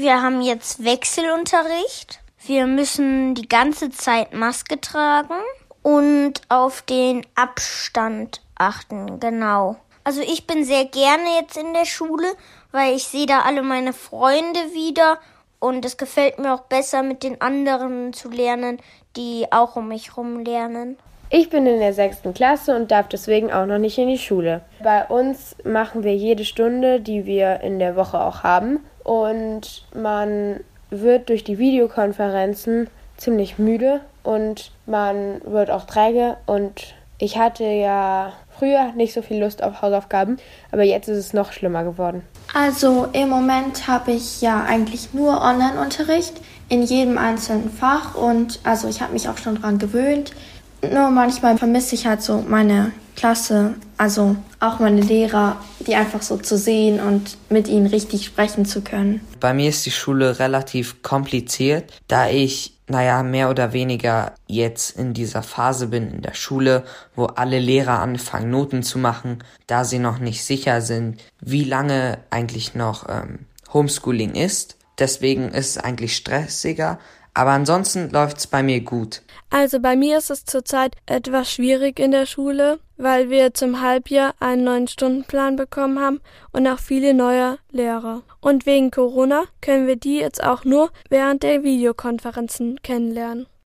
Wir haben jetzt Wechselunterricht. Wir müssen die ganze Zeit Maske tragen und auf den Abstand achten, genau. Also ich bin sehr gerne jetzt in der Schule, weil ich sehe da alle meine Freunde wieder und es gefällt mir auch besser mit den anderen zu lernen, die auch um mich herum lernen. Ich bin in der sechsten Klasse und darf deswegen auch noch nicht in die Schule. Bei uns machen wir jede Stunde, die wir in der Woche auch haben. Und man wird durch die Videokonferenzen ziemlich müde und man wird auch träge. Und ich hatte ja früher nicht so viel Lust auf Hausaufgaben, aber jetzt ist es noch schlimmer geworden. Also im Moment habe ich ja eigentlich nur Online-Unterricht in jedem einzelnen Fach und also ich habe mich auch schon daran gewöhnt. Nur manchmal vermisse ich halt so meine Klasse, also auch meine Lehrer, die einfach so zu sehen und mit ihnen richtig sprechen zu können. Bei mir ist die Schule relativ kompliziert, da ich, naja, mehr oder weniger jetzt in dieser Phase bin in der Schule, wo alle Lehrer anfangen, Noten zu machen, da sie noch nicht sicher sind, wie lange eigentlich noch ähm, Homeschooling ist. Deswegen ist es eigentlich stressiger, aber ansonsten läuft's bei mir gut. Also bei mir ist es zurzeit etwas schwierig in der Schule, weil wir zum Halbjahr einen neuen Stundenplan bekommen haben und auch viele neue Lehrer. Und wegen Corona können wir die jetzt auch nur während der Videokonferenzen kennenlernen.